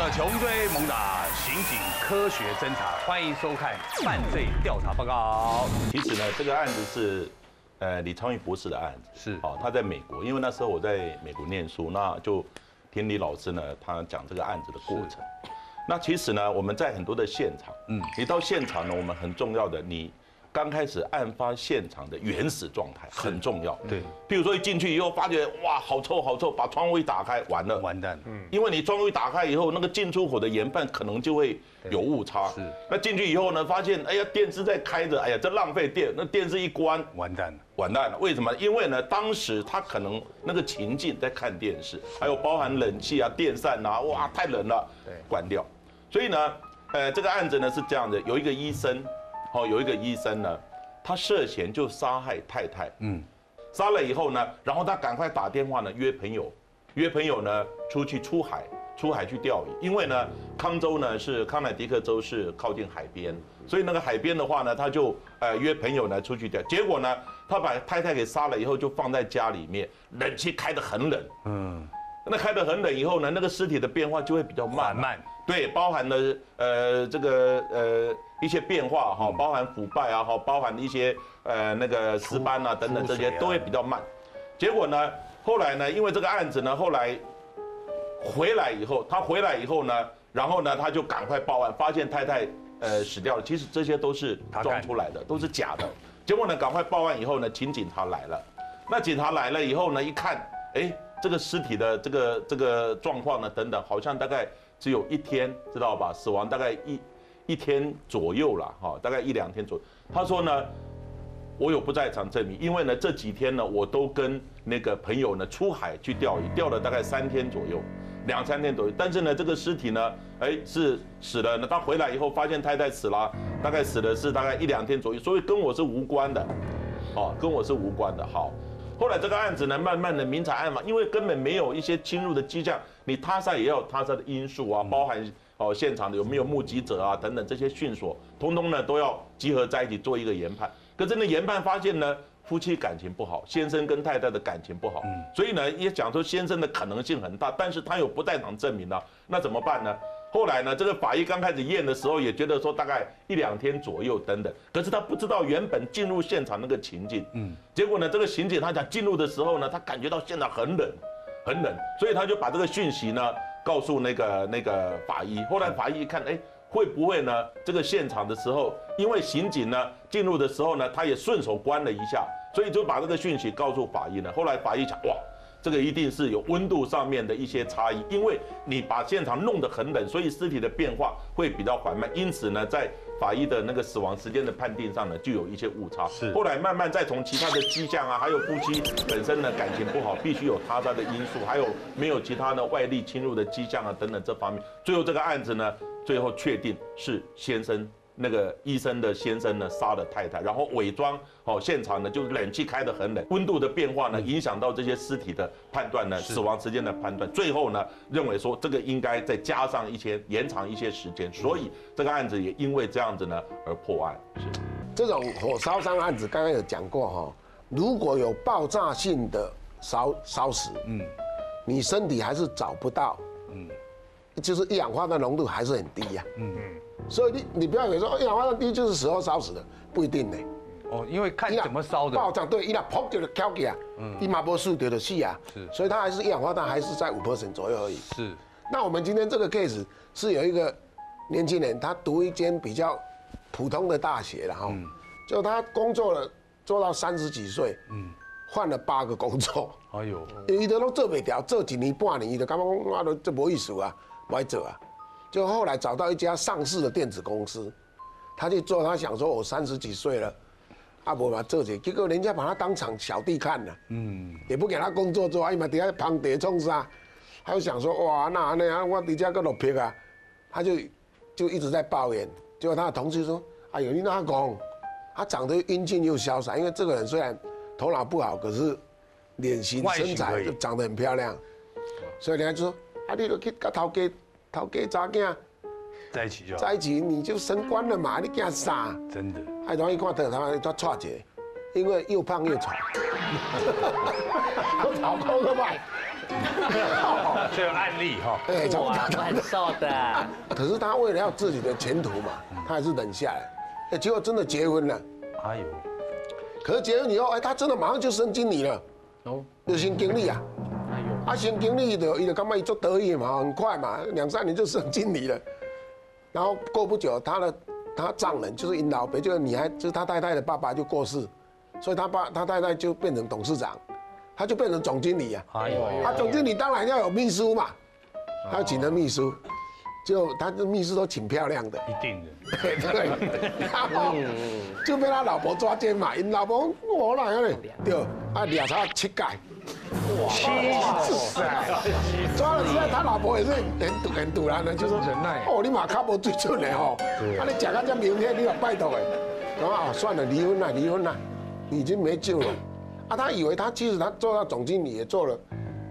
者穷追猛打，刑警科学侦查，欢迎收看《犯罪调查报告》。其实呢，这个案子是，呃，李昌钰博士的案子。是哦，他在美国，因为那时候我在美国念书，那就听李老师呢，他讲这个案子的过程。那其实呢，我们在很多的现场，嗯，你到现场呢，我们很重要的，你刚开始案发现场的原始状态很重要。对，譬如说一进去以后，发觉哇，好臭好臭，把窗户一打开，完了，完蛋了。嗯，因为你窗户一打开以后，那个进出口的研判可能就会有误差。是那进去以后呢，发现哎呀电视在开着，哎呀这浪费电，那电视一关，完蛋了。完蛋了。为什么？因为呢，当时他可能那个情境在看电视，还有包含冷气啊、电扇啊，哇，太冷了，对关掉。所以呢，呃，这个案子呢是这样的，有一个医生，哦，有一个医生呢，他涉嫌就杀害太太，嗯，杀了以后呢，然后他赶快打电话呢约朋友，约朋友呢出去出海，出海去钓鱼，因为呢，康州呢是康乃狄克州是靠近海边，所以那个海边的话呢，他就呃约朋友呢出去钓，结果呢，他把太太给杀了以后，就放在家里面，冷气开得很冷，嗯，那开得很冷以后呢，那个尸体的变化就会比较慢，缓慢。对，包含了呃这个呃一些变化哈，包含腐败啊哈，包含一些呃那个尸斑啊等等这些都会比较慢。结果呢，后来呢，因为这个案子呢，后来回来以后，他回来以后呢，然后呢，他就赶快报案，发现太太呃死掉了。其实这些都是装出来的，都是假的。结果呢，赶快报案以后呢，请警察来了。那警察来了以后呢，一看，哎，这个尸体的这个这个状况呢，等等，好像大概只有一天，知道吧？死亡大概一一天左右了，哈，大概一两天左右。他说呢，我有不在场证明，因为呢这几天呢，我都跟那个朋友呢出海去钓鱼，钓了大概三天左右，两三天左右。但是呢，这个尸体呢，哎是死了呢。他回来以后发现太太死了，大概死的是大概一两天左右，所以跟我是无关的，哦，跟我是无关的。好，后来这个案子呢，慢慢的明察暗访，因为根本没有一些侵入的迹象，你他杀也要有他杀的因素啊，包含哦现场的有没有目击者啊等等这些讯索，通通呢都要集合在一起做一个研判。可是呢研判发现呢，夫妻感情不好，先生跟太太的感情不好，嗯所以呢也讲说先生的可能性很大，但是他有不在场证明啊，那怎么办呢？后来呢，这个法医刚开始验的时候也觉得说大概一两天左右等等，可是他不知道原本进入现场那个情景，嗯，结果呢，这个刑警他讲进入的时候呢，他感觉到现场很冷，很冷，所以他就把这个讯息呢告诉那个那个法医。后来法医一看，哎，会不会呢？这个现场的时候，因为刑警呢进入的时候呢，他也顺手关了一下，所以就把这个讯息告诉法医呢。后来法医讲，哇。这个一定是有温度上面的一些差异，因为你把现场弄得很冷，所以尸体的变化会比较缓慢，因此呢，在法医的那个死亡时间的判定上呢，就有一些误差。是后来慢慢再从其他的迹象啊，还有夫妻本身呢感情不好，必须有他杀的因素，还有没有其他的外力侵入的迹象啊等等这方面，最后这个案子呢，最后确定是先生。那个医生的先生呢杀了太太，然后伪装哦，现场呢就冷气开得很冷，温度的变化呢影响到这些尸体的判断呢，死亡时间的判断，最后呢认为说这个应该再加上一些延长一些时间，所以这个案子也因为这样子呢而破案。是，这种火烧伤案子，刚刚有讲过哈，如果有爆炸性的烧烧死，嗯，你身体还是找不到，嗯，就是一氧化碳浓度还是很低呀、嗯嗯，所以你你不要以为说一氧化碳低就是死后烧死的，不一定呢。哦，因为看怎么烧的。爆炸对，伊那砰就翘起啊，伊嘛无死掉就死啊，是。所以它还是一氧化碳还是在五 percent 左右而已。是。那我们今天这个 case 是有一个年轻人，他读一间比较普通的大学然后，就他工作了做到三十几岁，嗯，换了八个工作，哎呦，伊都拢做不掉，做几年半年，伊就感觉讲我都这无意思啊，不爱做啊。就后来找到一家上市的电子公司，他去做，他想说我三十几岁了，阿伯嘛做些，结果人家把他当场小弟看了，嗯，也不给他工作做，哎嘛底下旁地冲啥，他就想说哇那那样我底下个落魄啊，他就就一直在抱怨，结果他的同事说，哎呦你那讲，他长得英俊又潇洒，因为这个人虽然头脑不好，可是脸型身材就长得很漂亮，所以人家就说啊你都去跟头家头家查囝在一起就。在一起你就升官了嘛，你惊啥？真的，哎，然后一看到他妈他踹一个，因为又胖又丑，我老公都卖。这有案例哈。哎，差不哇，多蛮瘦的，可是他为了要自己的前途嘛，他还是忍下来。哎，结果真的结婚了。哎呦，可是结婚以后，哎，他真的马上就升经理了，哦，就升经理啊。哎呦，啊，升经理的，伊就感觉伊做得意嘛，很快嘛，两三年就升经理了。然后过不久，他的他丈人就是因老伯，就是女孩，就是他太太的爸爸就过世，所以他爸他太太就变成董事长，他就变成总经理啊。哎呦，啊，总经理当然要有秘书嘛，他要请的秘书，就他的秘书都挺漂亮的。一定的。对对，然后就被他老婆抓奸嘛，因老婆我哪样嘞？对，啊，俩他七改，哇塞，抓了之后，他老婆也是很堵很堵然的，就说忍耐。哦，你马卡波最准的哦，啊，你讲到这明天，你要拜托哎，然后啊，算了，离婚了，离婚了，你已经没救了。啊，他以为他其实他做到总经理也做了，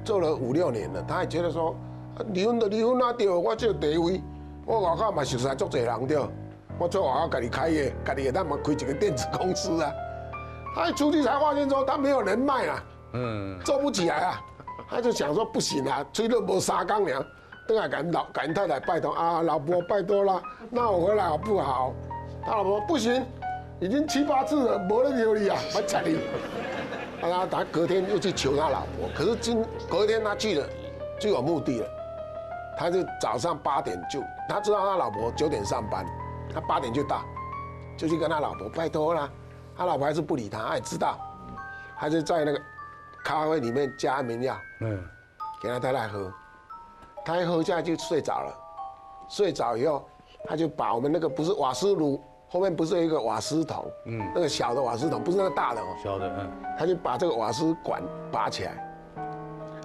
做了五六年了，他还觉得说，啊离婚就离婚啊，对，我这个地位，我外口嘛熟识足侪人对，我做外口家己开业，家己也当嘛开一个电子公司啊。他一出去才发现说他没有人脉啊，嗯，做不起来啊，他就想说不行啊，吹了无三缸粮，等下赶老赶太太拜托啊，老婆拜托啦，那我回来好不好？他老婆不行，已经七八次了，没人留你啊，我踩你。啊，他他隔天又去求他老婆，可是今隔天他去了就有目的了，他就早上八点就他知道他老婆九点上班，他八点就到，就去跟他老婆拜托啦，他老婆还是不理他，他也知道，他就在那个咖啡里面加安眠药嗯，给他太太喝，他一喝下去就睡着了，睡着以后他就把我们那个不是瓦斯炉后面不是有一个瓦斯桶，嗯，那个小的瓦斯桶不是那个大的哦，小的，嗯，他就把这个瓦斯管拔起来，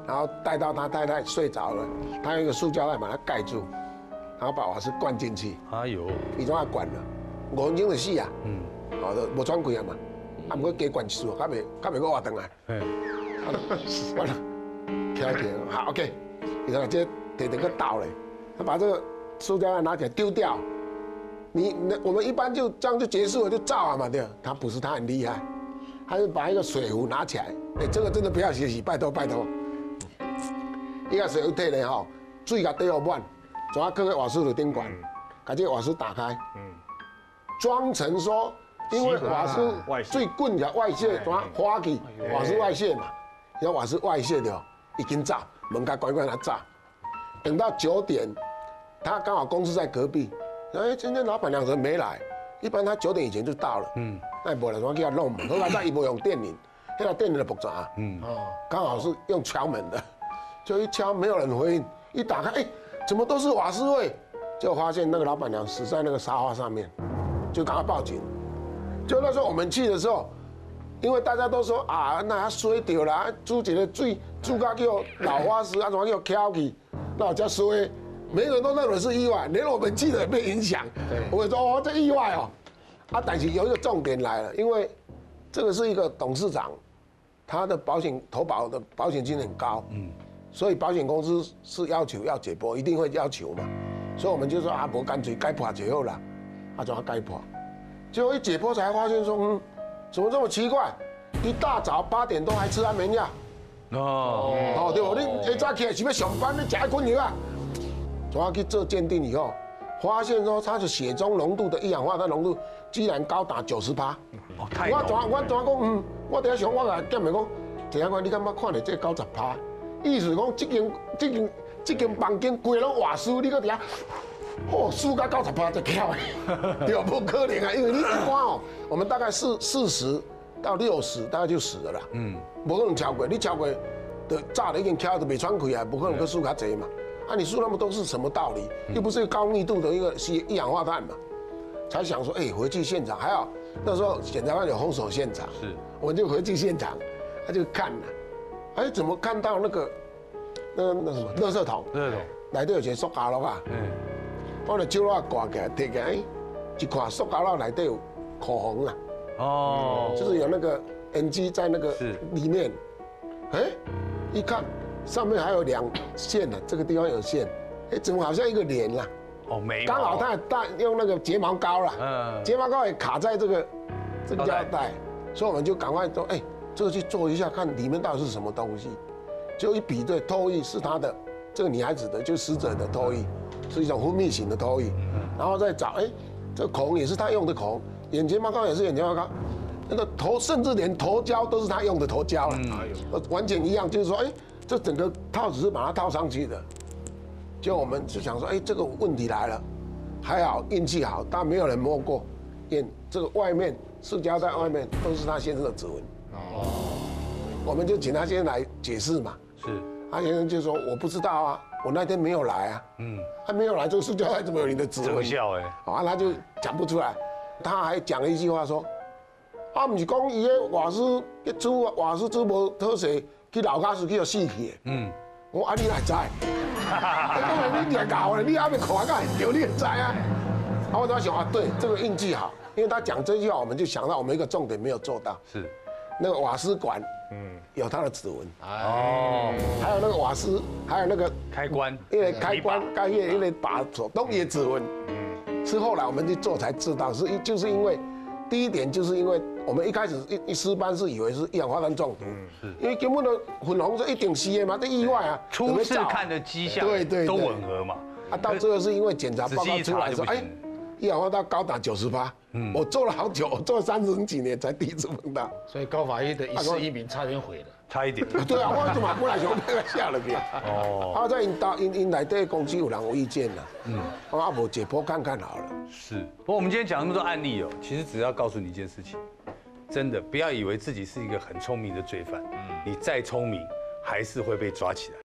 然后带到他太太睡着了，他用一个塑胶袋把它盖住，然后把瓦斯灌进去，哎呦，你怎啊灌了？五分钟就死啊！嗯，哦，就无喘气啊嘛，啊，毋过加灌一束，较袂较袂搁活转来。哎，完了，起来起来，好，OK，你看这得整个倒嘞，他把这个塑胶袋拿起来丢掉，你那我们一般就这样就结束了，就照了嘛，对。吧？他不是，他很厉害，他就把一个水壶拿起来，哎，这个真的不要学习，拜托拜托。一个水壶摕来吼，水甲底好满，怎啊放在瓦斯炉顶管，把这个瓦斯打开，装成说，因为瓦斯最棍的外泄，怎啊花去，瓦斯外泄嘛，然后瓦斯外泄的，已经炸，门甲关关它炸，等到九点，他刚好公司在隔壁，哎，今天老板娘怎么没来？一般他九点以前就到了，嗯，那无来我给他弄门，后来他伊无用电铃，那个电铃的复杂，嗯，哦，刚好是用敲门的，就一敲没有人回应，一打开，哎，怎么都是瓦斯味？就发现那个老板娘死在那个沙发上面，就赶快报警。就那时候我们去的时候，因为大家都说啊，那他衰掉了，煮一个水煮到叫老花石，啊，怎么叫翘去，那我叫衰。每个人都认为是意外，连我们记者也被影响。我们说哦，这意外哦，啊，但是有一个重点来了，因为这个是一个董事长，他的保险投保的保险金很高，嗯，所以保险公司是要求要解剖，一定会要求嘛，所以我们就说啊，不干脆该破解后了，啊，就要该破，结果一解剖才发现说，嗯，怎么这么奇怪？一大早八点多还吃安眠药，哦，哦，对不？你一早起来是要上班，你吃一困药啊？主要去做鉴定以后，发现说他的血中浓度的一氧化碳浓度居然高达九十八。哦，太我浓怎我怎讲？嗯，我等下想我来检问讲，陈长官，你敢捌看到这九十八？意思讲，这间这间这间房间规拢瓦斯，你搁底下，哦，输到九十趴才巧的，对吧？不可能啊，因为你一关哦，我们大概四四十到六十，大概就死了啦。嗯，不可能超过，你超过的炸了已经敲都没喘气啊，不可能去输较济嘛。啊，你输那么多是什么道理？又不是高密度的一个吸一氧化碳嘛。才想说，哎、回去现场还好，那时候检察官有封锁现场，是我就回去现场，他就看了，哎，怎么看到那个那那什么垃圾桶，垃圾桶，来都有一个塑胶袋啊，嗯，我就手拉挂起来，摕起来，哎一看塑胶袋内底有口红啊，哦，就是有那个 NG 在那个里面，哎，一看上面还有两线呢，这个地方有线，哎，怎么好像一个脸啦？哦，眉毛，刚好他也带用那个睫毛膏啦，嗯，睫毛膏也卡在这个这个胶带，所以我们就赶快说，哎，这个去做一下，看里面到底是什么东西。就一比对，脱衣是他的，这个女孩子的，就死者的脱衣，是一种分泌型的脱衣。然后再找，哎，这个口红也是他用的口红，眼睫毛膏也是眼睫毛膏，那个头甚至连头胶都是他用的头胶了，呃完全一样。就是说，哎，这整个套子是把它套上去的。就我们就想说，哎，这个问题来了，还好运气好，但没有人摸过，眼这个外面塑胶在外面都是他先生的指纹。哦，我们就请他先生来解释嘛。是，他先生就说我不知道啊，我那天没有来啊。嗯，他没有来，这个塑胶袋怎么有你的指纹？特效哎，啊，他就讲不出来，他还讲了一句话说，啊，不是讲伊个瓦斯一煮瓦斯煮无讨色，去老家是去要死去的。嗯，我啊你哪知？你 你也搞了，你还没看个很久，你也知啊？然后他想啊，对，这个运气好，因为他讲这句话，我们就想到我们一个重点没有做到，是，那个瓦斯管，嗯，有他的指纹，哦，还有那个瓦斯，还有那个开关，因为开关开业，因为把手都也指纹，嗯，是后来我们去做才知道，是因就是因为。第一点就是因为我们一开始一一师班是以为是一氧化碳中毒，是，因为根本的粉红色一顶吸烟嘛，这意外啊，初次看的迹象，对对，都吻合嘛，啊，到最后是因为检查报告出来说，哎，一氧化碳高达九十八，嗯，我做了好久，我做了三十几年才第一次碰到，所以高法医的一事一名差点毁了。差一点，对啊，我怎么过来想被他吓了别。哦，他在因到因因来对公司有人有意见了，嗯，我阿伯解剖看看好了。是，不过我们今天讲那么多案例哦，其实只要告诉你一件事情，真的不要以为自己是一个很聪明的罪犯，嗯，你再聪明还是会被抓起来。